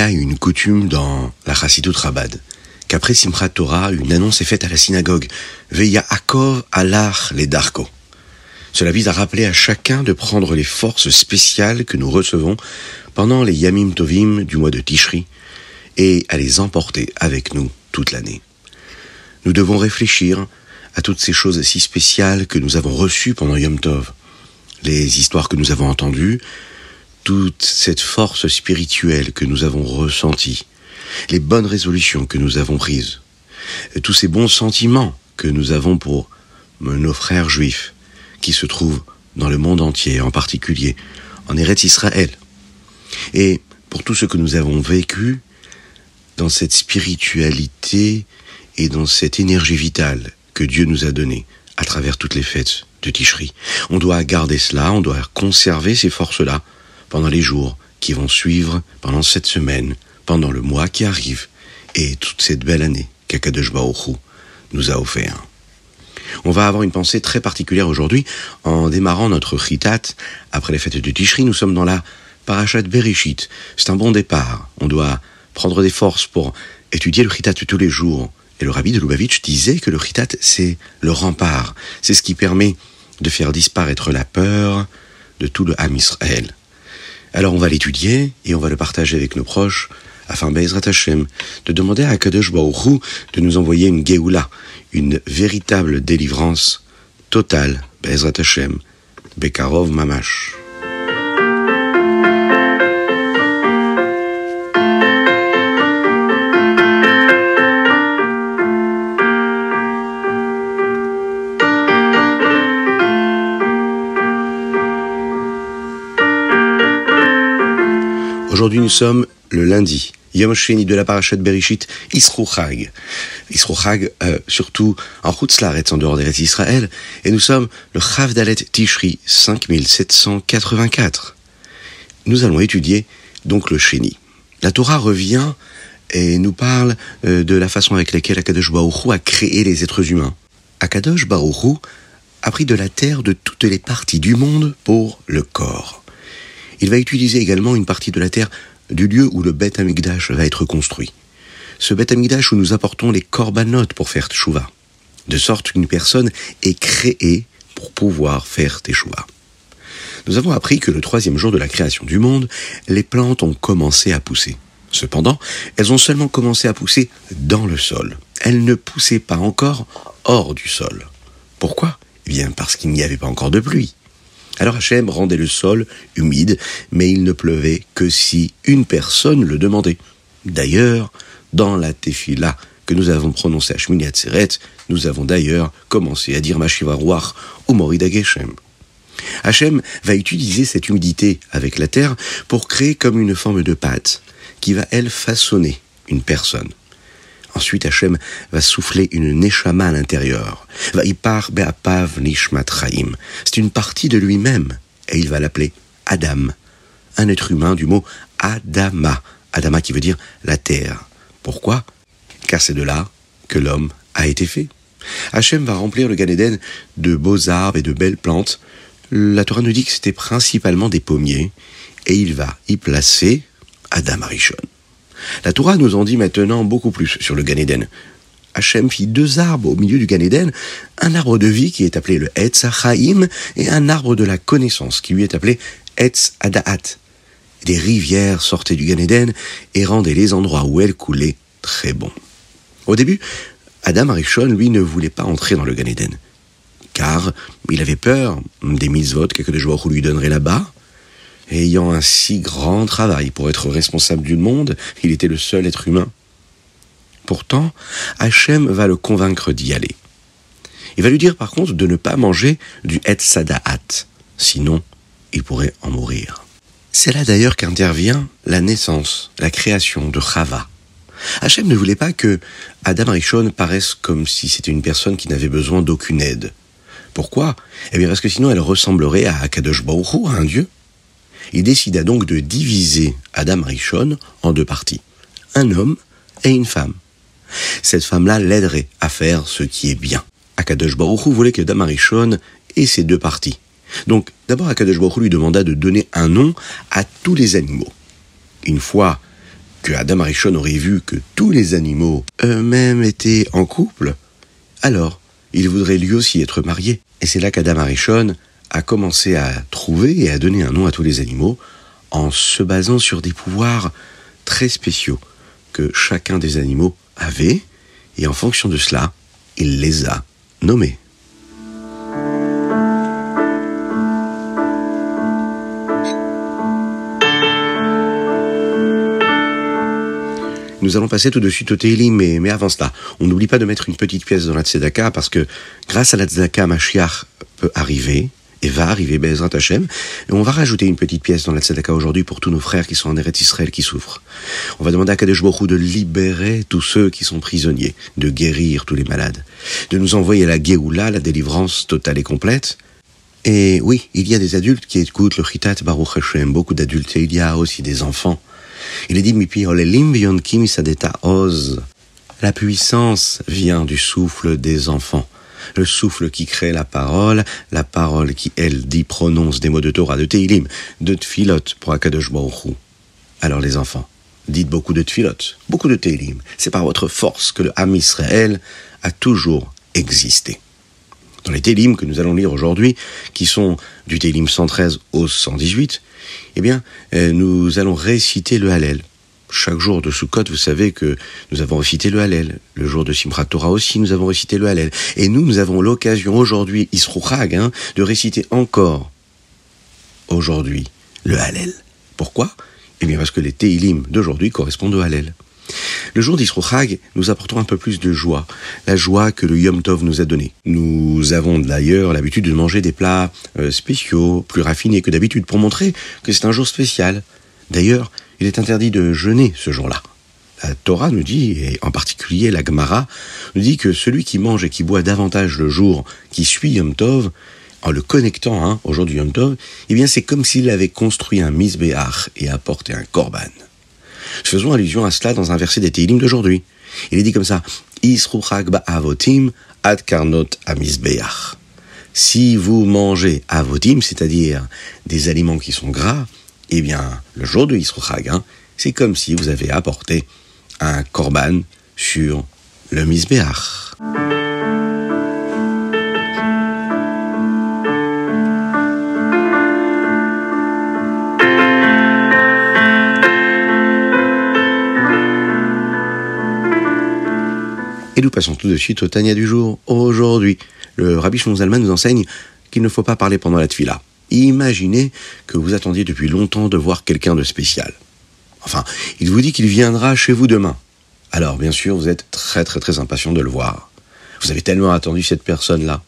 A une coutume dans la Chassidut Rabad qu'après Simchat Torah, une annonce est faite à la synagogue Veya Akov Alach les Darko. Cela vise à rappeler à chacun de prendre les forces spéciales que nous recevons pendant les Yamim Tovim du mois de Tishri et à les emporter avec nous toute l'année. Nous devons réfléchir à toutes ces choses si spéciales que nous avons reçues pendant Yom Tov, les histoires que nous avons entendues, toute cette force spirituelle que nous avons ressentie, les bonnes résolutions que nous avons prises, tous ces bons sentiments que nous avons pour nos frères juifs qui se trouvent dans le monde entier, en particulier en Eretz Israël, et pour tout ce que nous avons vécu dans cette spiritualité et dans cette énergie vitale que Dieu nous a donnée à travers toutes les fêtes de Tishri. On doit garder cela, on doit conserver ces forces-là pendant les jours qui vont suivre, pendant cette semaine, pendant le mois qui arrive, et toute cette belle année qu'Akadosh Baruch nous a offert. On va avoir une pensée très particulière aujourd'hui en démarrant notre Chitat après les fêtes de Tishri. Nous sommes dans la Parashat Bereshit. C'est un bon départ. On doit prendre des forces pour étudier le Chitat tous les jours. Et le rabbi de Lubavitch disait que le Chitat, c'est le rempart. C'est ce qui permet de faire disparaître la peur de tout le Ham Israël. Alors on va l'étudier et on va le partager avec nos proches afin, Hashem, de demander à Kadosh Baruch Hu de nous envoyer une Geoula, une véritable délivrance totale, Bezrat Hashem, Bekarov Mamash. Aujourd'hui, nous sommes le lundi, Yom Sheni de la Parashat Berishit, Isrouchag. Isrouchag, euh, surtout en en dehors des Israël, et nous sommes le Chav Dalet Tishri 5784. Nous allons étudier donc le Sheni. La Torah revient et nous parle euh, de la façon avec laquelle Akadosh Baruch Hu a créé les êtres humains. Akadosh Baruch Hu a pris de la terre de toutes les parties du monde pour le corps. Il va utiliser également une partie de la terre du lieu où le Beth Amikdash va être construit. Ce Beth Amikdash où nous apportons les corbanotes pour faire teshuva. De sorte qu'une personne est créée pour pouvoir faire teshuva. Nous avons appris que le troisième jour de la création du monde, les plantes ont commencé à pousser. Cependant, elles ont seulement commencé à pousser dans le sol. Elles ne poussaient pas encore hors du sol. Pourquoi? Eh bien parce qu'il n'y avait pas encore de pluie. Alors Hachem rendait le sol humide, mais il ne pleuvait que si une personne le demandait. D'ailleurs, dans la tefila que nous avons prononcée à Shmini Atzeret, nous avons d'ailleurs commencé à dire Mashiva Ruach ou Morida Geshem. Hachem va utiliser cette humidité avec la terre pour créer comme une forme de pâte qui va, elle, façonner une personne. Ensuite, Hachem va souffler une neshama à l'intérieur. Va be'apav nishmat. C'est une partie de lui-même. Et il va l'appeler Adam. Un être humain du mot Adama. Adama qui veut dire la terre. Pourquoi? Car c'est de là que l'homme a été fait. Hachem va remplir le Gan Eden de beaux arbres et de belles plantes. La Torah nous dit que c'était principalement des pommiers. Et il va y placer Adam Arishon. La Torah nous en dit maintenant beaucoup plus sur le Gan Eden. Hachem fit deux arbres au milieu du Gan Eden, un arbre de vie qui est appelé le Etz Hachaim et un arbre de la connaissance qui lui est appelé Etz Adaat. Des rivières sortaient du Gan Eden et rendaient les endroits où elles coulaient très bons. Au début, Adam Arishon, lui, ne voulait pas entrer dans le Gan Eden, car il avait peur des mitzvot que Baruch Hu lui donnerait là-bas, ayant un si grand travail pour être responsable du monde, il était le seul être humain. Pourtant, Hachem va le convaincre d'y aller. Il va lui dire par contre de ne pas manger du Et Sadaat, sinon il pourrait en mourir. C'est là d'ailleurs qu'intervient la naissance, la création de Chava. Hachem ne voulait pas que Adam Rishon paraisse comme si c'était une personne qui n'avait besoin d'aucune aide. Pourquoi? Eh bien parce que sinon elle ressemblerait à Akadosh Baruch à un dieu. Il décida donc de diviser Adam Rishon en deux parties. Un homme et une femme. Cette femme-là l'aiderait à faire ce qui est bien. Akadosh Baruch Hu voulait que Adam Rishon ait ces deux parties. Donc d'abord Akadosh Baruch Hu lui demanda de donner un nom à tous les animaux. Une fois que Adam Arishon aurait vu que tous les animaux eux-mêmes étaient en couple, alors il voudrait lui aussi être marié. Et c'est là qu'Adam Arishon a commencé à trouver et à donner un nom à tous les animaux en se basant sur des pouvoirs très spéciaux que chacun des animaux avait, et en fonction de cela, il les a nommés. Nous allons passer tout de suite au Teilim, mais, mais avant cela, on n'oublie pas de mettre une petite pièce dans la Tzedaka, parce que grâce à la Tzedaka, Mashiach peut arriver, et va arriver, Bezrat Hashem, et on va rajouter une petite pièce dans la Tzedaka aujourd'hui pour tous nos frères qui sont en Eretz Israël qui souffrent. On va demander à Kadesh Baruch de libérer tous ceux qui sont prisonniers, de guérir tous les malades, de nous envoyer la Géoula, la délivrance totale et complète, et oui, il y a des adultes qui écoutent le Chitat Baruch Hashem, beaucoup d'adultes, et il y a aussi des enfants. Il est dit, oz. La puissance vient du souffle des enfants. Le souffle qui crée la parole, la parole qui, elle, dit, prononce des mots de Torah, de Teilim, de Tfilot pour Akadosh Baruch Alors les enfants, dites beaucoup de Tfilot, beaucoup de Teilim. C'est par votre force que le Ham Israël a toujours existé. Dans les Télim que nous allons lire aujourd'hui, qui sont du Télim 113 au 118, eh bien, euh, nous allons réciter le Hallel. Chaque jour de Sukkot, vous savez que nous avons récité le Hallel. Le jour de Simchat Torah aussi, nous avons récité le Hallel. Et nous, nous avons l'occasion aujourd'hui, Isrouchag, hein, de réciter encore aujourd'hui le Hallel. Pourquoi? Eh bien parce que les Teilim d'aujourd'hui correspondent au Hallel. Le jour d'Isrochag, nous apportons un peu plus de joie, la joie que le Yom Tov nous a donnée. Nous avons d'ailleurs l'habitude de manger des plats euh, spéciaux, plus raffinés que d'habitude, pour montrer que c'est un jour spécial. D'ailleurs, il est interdit de jeûner ce jour-là. La Torah nous dit, et en particulier la Gemara, nous dit que celui qui mange et qui boit davantage le jour qui suit Yom Tov, en le connectant hein, au jour du Yom Tov, eh bien c'est comme s'il avait construit un misbéach et apporté un korban. Faisons allusion à cela dans un verset des Teilim d'aujourd'hui. Il est dit comme ça avotim ad karnot. Si vous mangez avotim, c'est-à-dire des aliments qui sont gras, eh bien, le jour de Yisrochag, hein, c'est comme si vous avez apporté un korban sur le misbeach. Et nous passons tout de suite au Tania du jour. Aujourd'hui, le Rabbi Shmuel nous enseigne qu'il ne faut pas parler pendant la tfila. Imaginez que vous attendiez depuis longtemps de voir quelqu'un de spécial. Enfin, il vous dit qu'il viendra chez vous demain. Alors, bien sûr, vous êtes très très très impatient de le voir. Vous avez tellement attendu cette personne-là.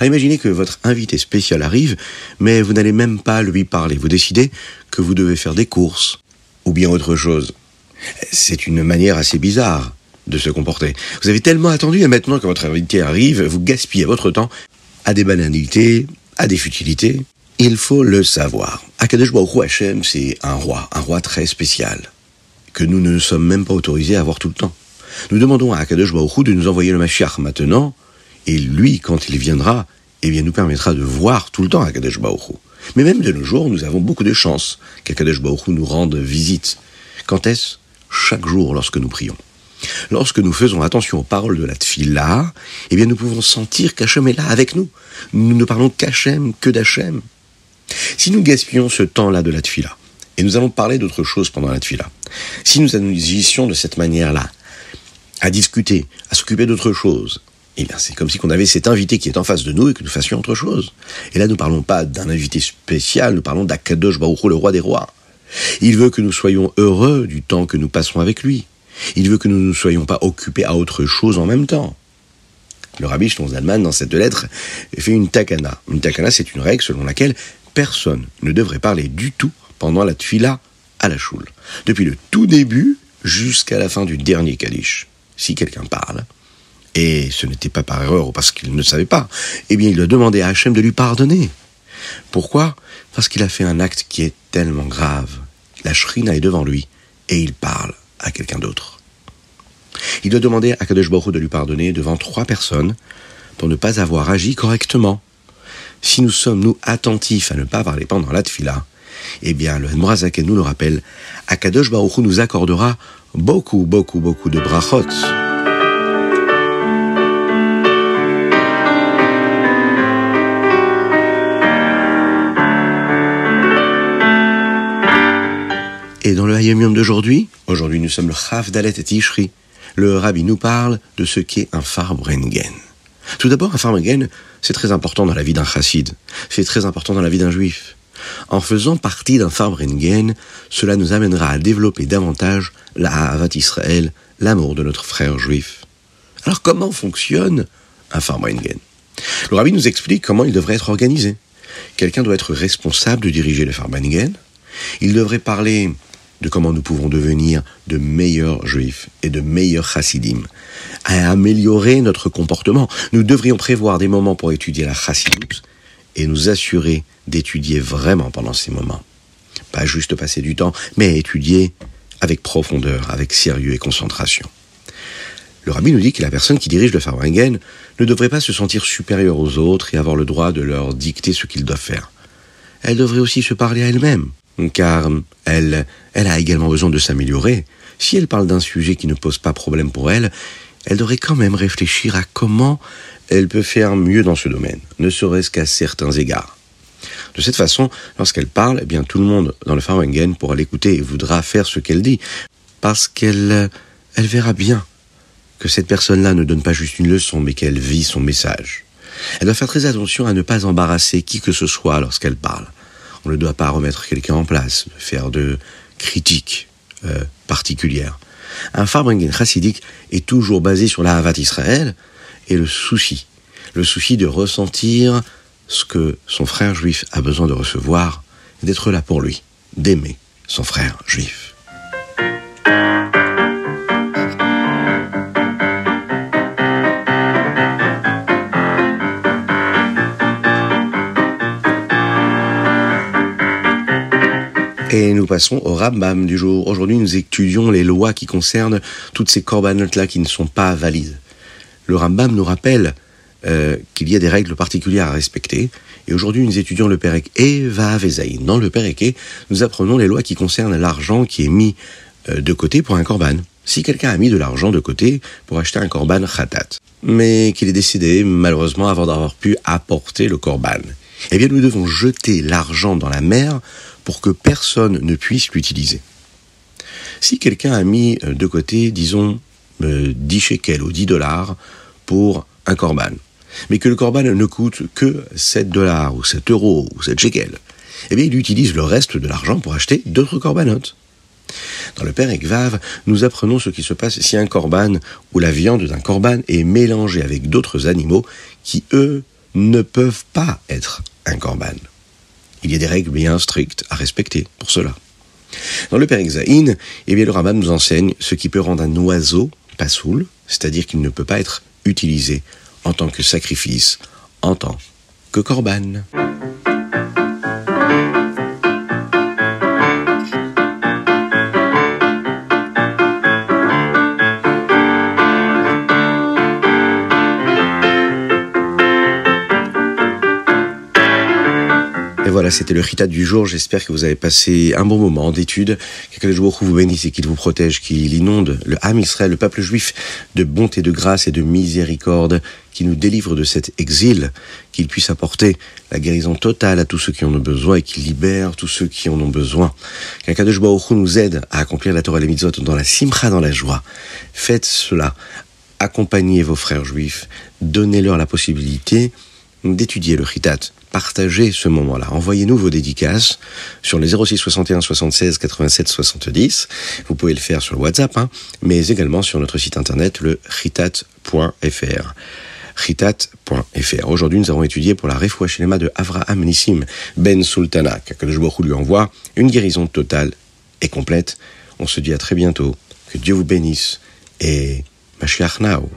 Ah, imaginez que votre invité spécial arrive, mais vous n'allez même pas lui parler. Vous décidez que vous devez faire des courses, ou bien autre chose. C'est une manière assez bizarre de se comporter. Vous avez tellement attendu et maintenant que votre invité arrive, vous gaspillez votre temps à des banalités, à des futilités. Il faut le savoir. Akadosh Baruch Hashem, c'est un roi, un roi très spécial, que nous ne sommes même pas autorisés à voir tout le temps. Nous demandons à Akadosh Baruch de nous envoyer le Mashiach maintenant, et lui, quand il viendra, eh bien, nous permettra de voir tout le temps Akadosh Baruch Mais même de nos jours, nous avons beaucoup de chance qu'Akadosh Baruch nous rende visite. Quand est-ce? Chaque jour lorsque nous prions. Lorsque nous faisons attention aux paroles de la tfila, eh bien nous pouvons sentir qu'Hachem est là avec nous. Nous ne parlons qu'Hachem, que d'Hachem. Si nous gaspillons ce temps-là de la tfila, et nous allons parler d'autre chose pendant la tfila, si nous agissions de cette manière-là, à discuter, à s'occuper d'autre chose, eh bien c'est comme si on avait cet invité qui est en face de nous et que nous fassions autre chose. Et là nous ne parlons pas d'un invité spécial, nous parlons d'Akadosh Baruch le roi des rois. Il veut que nous soyons heureux du temps que nous passons avec lui. Il veut que nous ne soyons pas occupés à autre chose en même temps. Le rabbi Zalman, dans cette lettre, fait une takana. Une takana, c'est une règle selon laquelle personne ne devrait parler du tout pendant la tuila à la choule. Depuis le tout début jusqu'à la fin du dernier Kaddish. Si quelqu'un parle, et ce n'était pas par erreur ou parce qu'il ne savait pas, eh bien il doit demander à Hachem de lui pardonner. Pourquoi? Parce qu'il a fait un acte qui est tellement grave. La shrina est devant lui et il parle à quelqu'un d'autre. Il doit demander à Kadosh Baruch de lui pardonner devant trois personnes pour ne pas avoir agi correctement. Si nous sommes, nous, attentifs à ne pas parler pendant la tfila, eh bien, le Mrazaken nous le rappelle, Akadosh Baruch nous accordera beaucoup, beaucoup, beaucoup de brachot. Et dans le Hayom d'aujourd'hui, aujourd'hui nous sommes le Chav et Tishri, le Rabbi nous parle de ce qu'est un Farbrengen. Tout d'abord, un Farbrengen, c'est très important dans la vie d'un chassid, c'est très important dans la vie d'un juif. En faisant partie d'un Farbrengen, cela nous amènera à développer davantage la Havat Israël, l'amour de notre frère juif. Alors comment fonctionne un Farbrengen Le Rabbi nous explique comment il devrait être organisé. Quelqu'un doit être responsable de diriger le Farbrengen. Il devrait parler de comment nous pouvons devenir de meilleurs juifs et de meilleurs chassidim, à améliorer notre comportement. Nous devrions prévoir des moments pour étudier la chassidut et nous assurer d'étudier vraiment pendant ces moments. Pas juste passer du temps, mais étudier avec profondeur, avec sérieux et concentration. Le rabbi nous dit que la personne qui dirige le Farbringen ne devrait pas se sentir supérieure aux autres et avoir le droit de leur dicter ce qu'ils doivent faire. Elle devrait aussi se parler à elle-même car elle, elle a également besoin de s'améliorer. Si elle parle d'un sujet qui ne pose pas problème pour elle, elle devrait quand même réfléchir à comment elle peut faire mieux dans ce domaine, ne serait-ce qu'à certains égards. De cette façon, lorsqu'elle parle, eh bien tout le monde dans le Farwengen pourra l'écouter et voudra faire ce qu'elle dit, parce qu'elle elle verra bien que cette personne-là ne donne pas juste une leçon, mais qu'elle vit son message. Elle doit faire très attention à ne pas embarrasser qui que ce soit lorsqu'elle parle on ne doit pas remettre quelqu'un en place, faire de critiques euh, particulières. Un Farbringen chassidique est toujours basé sur la Havat Israël et le souci, le souci de ressentir ce que son frère juif a besoin de recevoir, d'être là pour lui, d'aimer son frère juif. Et nous passons au Rambam du jour. Aujourd'hui, nous étudions les lois qui concernent toutes ces corbanotes-là qui ne sont pas valides. Le Rambam nous rappelle euh, qu'il y a des règles particulières à respecter. Et aujourd'hui, nous étudions le Perek E Vavezaïn. Dans le Perek E, nous apprenons les lois qui concernent l'argent qui est mis euh, de côté pour un korban. Si quelqu'un a mis de l'argent de côté pour acheter un korban khatat, mais qu'il est décédé malheureusement avant d'avoir pu apporter le korban, eh bien nous devons jeter l'argent dans la mer pour que personne ne puisse l'utiliser. Si quelqu'un a mis euh, de côté, disons, 10 euh, shekels ou 10 dollars pour un korban, mais que le korban ne coûte que 7 dollars ou 7 euros ou 7 shekels, eh bien il utilise le reste de l'argent pour acheter d'autres corbanotes. Dans le Père Ekvav, nous apprenons ce qui se passe si un korban ou la viande d'un korban est mélangée avec d'autres animaux qui, eux, ne peuvent pas être un korban. Il y a des règles bien strictes à respecter pour cela. Dans le Père Exaïn, eh le rabbin nous enseigne ce qui peut rendre un oiseau pasoul, c'est-à-dire qu'il ne peut pas être utilisé en tant que sacrifice, en tant que korban. C'était le Rita du jour. J'espère que vous avez passé un bon moment d'étude. Que le jour vous bénisse et qu'il vous protège, qu'il inonde le Ham Israël, le peuple juif, de bonté, de grâce et de miséricorde, qui nous délivre de cet exil, qu'il puisse apporter la guérison totale à tous ceux qui en ont besoin et qu'il libère tous ceux qui en ont besoin. Qu'Akadosh Baruch nous aide à accomplir la Torah et les mitzvot dans la simcha, dans la joie. Faites cela. Accompagnez vos frères juifs. Donnez-leur la possibilité d'étudier le Chitat partagez ce moment-là. Envoyez-nous vos dédicaces sur les 06 61 76 87 70. Vous pouvez le faire sur le WhatsApp, hein, mais également sur notre site internet, le ritat.fr. Aujourd'hui, nous avons étudié pour la Refoua Shelema de Avraham Nissim Ben Sultana, qu'Akadosh Baruch lui envoie une guérison totale et complète. On se dit à très bientôt. Que Dieu vous bénisse et Mashiach Now.